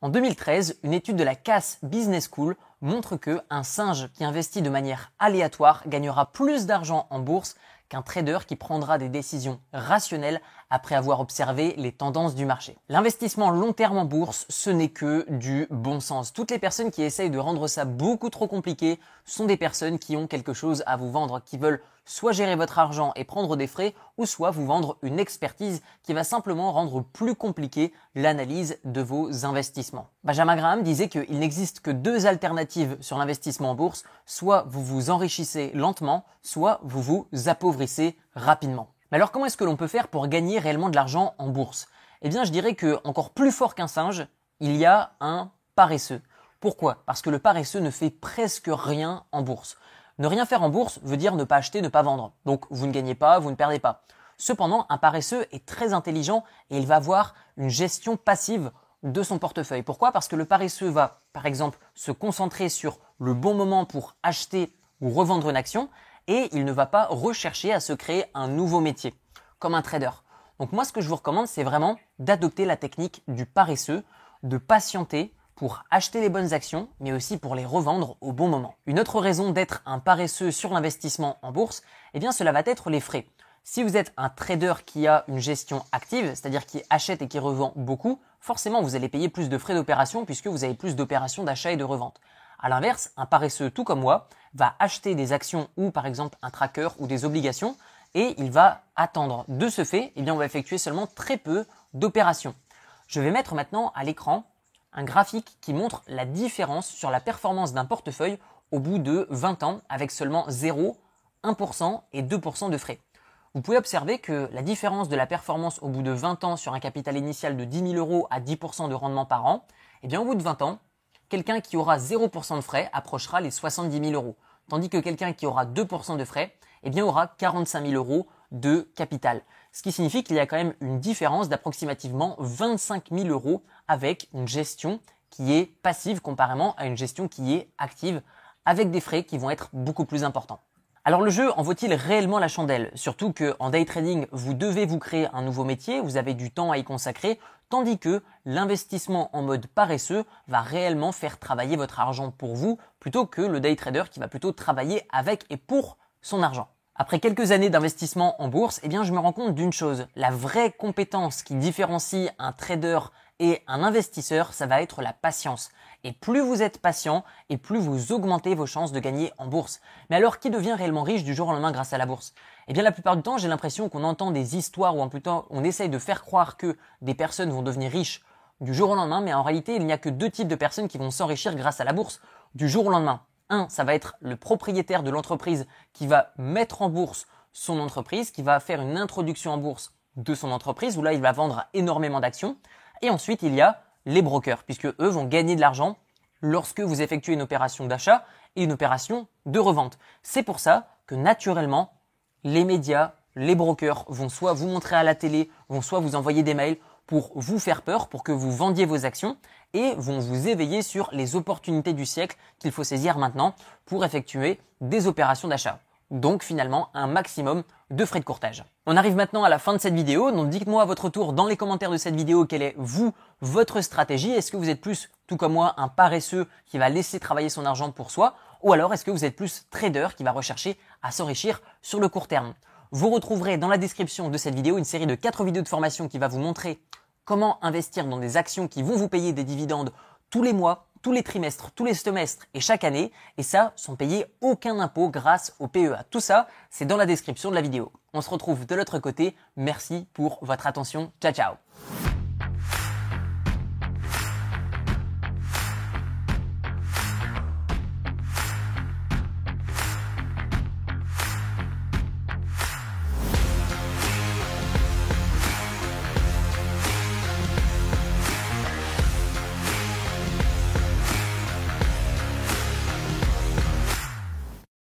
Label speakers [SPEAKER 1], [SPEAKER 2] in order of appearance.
[SPEAKER 1] En 2013, une étude de la Cass Business School montre que un singe qui investit de manière aléatoire gagnera plus d'argent en bourse qu'un trader qui prendra des décisions rationnelles après avoir observé les tendances du marché. L'investissement long terme en bourse, ce n'est que du bon sens. Toutes les personnes qui essayent de rendre ça beaucoup trop compliqué sont des personnes qui ont quelque chose à vous vendre, qui veulent soit gérer votre argent et prendre des frais, ou soit vous vendre une expertise qui va simplement rendre plus compliqué l'analyse de vos investissements. Benjamin Graham disait qu'il n'existe que deux alternatives sur l'investissement en bourse, soit vous vous enrichissez lentement, soit vous vous appauvrissez rapidement. Mais alors comment est-ce que l'on peut faire pour gagner réellement de l'argent en bourse? Eh bien je dirais que encore plus fort qu'un singe, il y a un paresseux. Pourquoi? Parce que le paresseux ne fait presque rien en bourse. Ne rien faire en bourse veut dire ne pas acheter, ne pas vendre. Donc vous ne gagnez pas, vous ne perdez pas. Cependant, un paresseux est très intelligent et il va avoir une gestion passive de son portefeuille. Pourquoi? Parce que le paresseux va, par exemple, se concentrer sur le bon moment pour acheter ou revendre une action et il ne va pas rechercher à se créer un nouveau métier, comme un trader. Donc moi, ce que je vous recommande, c'est vraiment d'adopter la technique du paresseux, de patienter pour acheter les bonnes actions, mais aussi pour les revendre au bon moment. Une autre raison d'être un paresseux sur l'investissement en bourse, eh bien cela va être les frais. Si vous êtes un trader qui a une gestion active, c'est-à-dire qui achète et qui revend beaucoup, forcément vous allez payer plus de frais d'opération puisque vous avez plus d'opérations d'achat et de revente. À l'inverse, un paresseux tout comme moi va acheter des actions ou par exemple un tracker ou des obligations et il va attendre. De ce fait, eh bien on va effectuer seulement très peu d'opérations. Je vais mettre maintenant à l'écran un graphique qui montre la différence sur la performance d'un portefeuille au bout de 20 ans avec seulement 0, 1% et 2% de frais. Vous pouvez observer que la différence de la performance au bout de 20 ans sur un capital initial de 10 000 euros à 10% de rendement par an, eh bien au bout de 20 ans, quelqu'un qui aura 0% de frais approchera les 70 000 euros, tandis que quelqu'un qui aura 2% de frais, eh bien aura 45 000 euros de capital. Ce qui signifie qu'il y a quand même une différence d'approximativement 25 000 euros avec une gestion qui est passive comparément à une gestion qui est active avec des frais qui vont être beaucoup plus importants. Alors le jeu en vaut-il réellement la chandelle? Surtout que en day trading, vous devez vous créer un nouveau métier, vous avez du temps à y consacrer, tandis que l'investissement en mode paresseux va réellement faire travailler votre argent pour vous, plutôt que le day trader qui va plutôt travailler avec et pour son argent. Après quelques années d'investissement en bourse, eh bien, je me rends compte d'une chose. La vraie compétence qui différencie un trader et un investisseur, ça va être la patience. Et plus vous êtes patient, et plus vous augmentez vos chances de gagner en bourse. Mais alors, qui devient réellement riche du jour au lendemain grâce à la bourse? Eh bien, la plupart du temps, j'ai l'impression qu'on entend des histoires ou en plutôt on essaye de faire croire que des personnes vont devenir riches du jour au lendemain, mais en réalité, il n'y a que deux types de personnes qui vont s'enrichir grâce à la bourse du jour au lendemain. Un, ça va être le propriétaire de l'entreprise qui va mettre en bourse son entreprise, qui va faire une introduction en bourse de son entreprise, où là, il va vendre énormément d'actions. Et ensuite, il y a les brokers, puisque eux vont gagner de l'argent lorsque vous effectuez une opération d'achat et une opération de revente. C'est pour ça que naturellement, les médias, les brokers vont soit vous montrer à la télé, vont soit vous envoyer des mails pour vous faire peur, pour que vous vendiez vos actions et vont vous éveiller sur les opportunités du siècle qu'il faut saisir maintenant pour effectuer des opérations d'achat. Donc finalement un maximum de frais de courtage. On arrive maintenant à la fin de cette vidéo, donc dites-moi à votre tour dans les commentaires de cette vidéo quelle est vous, votre stratégie? Est-ce que vous êtes plus, tout comme moi, un paresseux qui va laisser travailler son argent pour soi? Ou alors est-ce que vous êtes plus trader qui va rechercher à s'enrichir sur le court terme? Vous retrouverez dans la description de cette vidéo une série de 4 vidéos de formation qui va vous montrer comment investir dans des actions qui vont vous payer des dividendes tous les mois, tous les trimestres, tous les semestres et chaque année, et ça sans payer aucun impôt grâce au PEA. Tout ça, c'est dans la description de la vidéo. On se retrouve de l'autre côté. Merci pour votre attention. Ciao ciao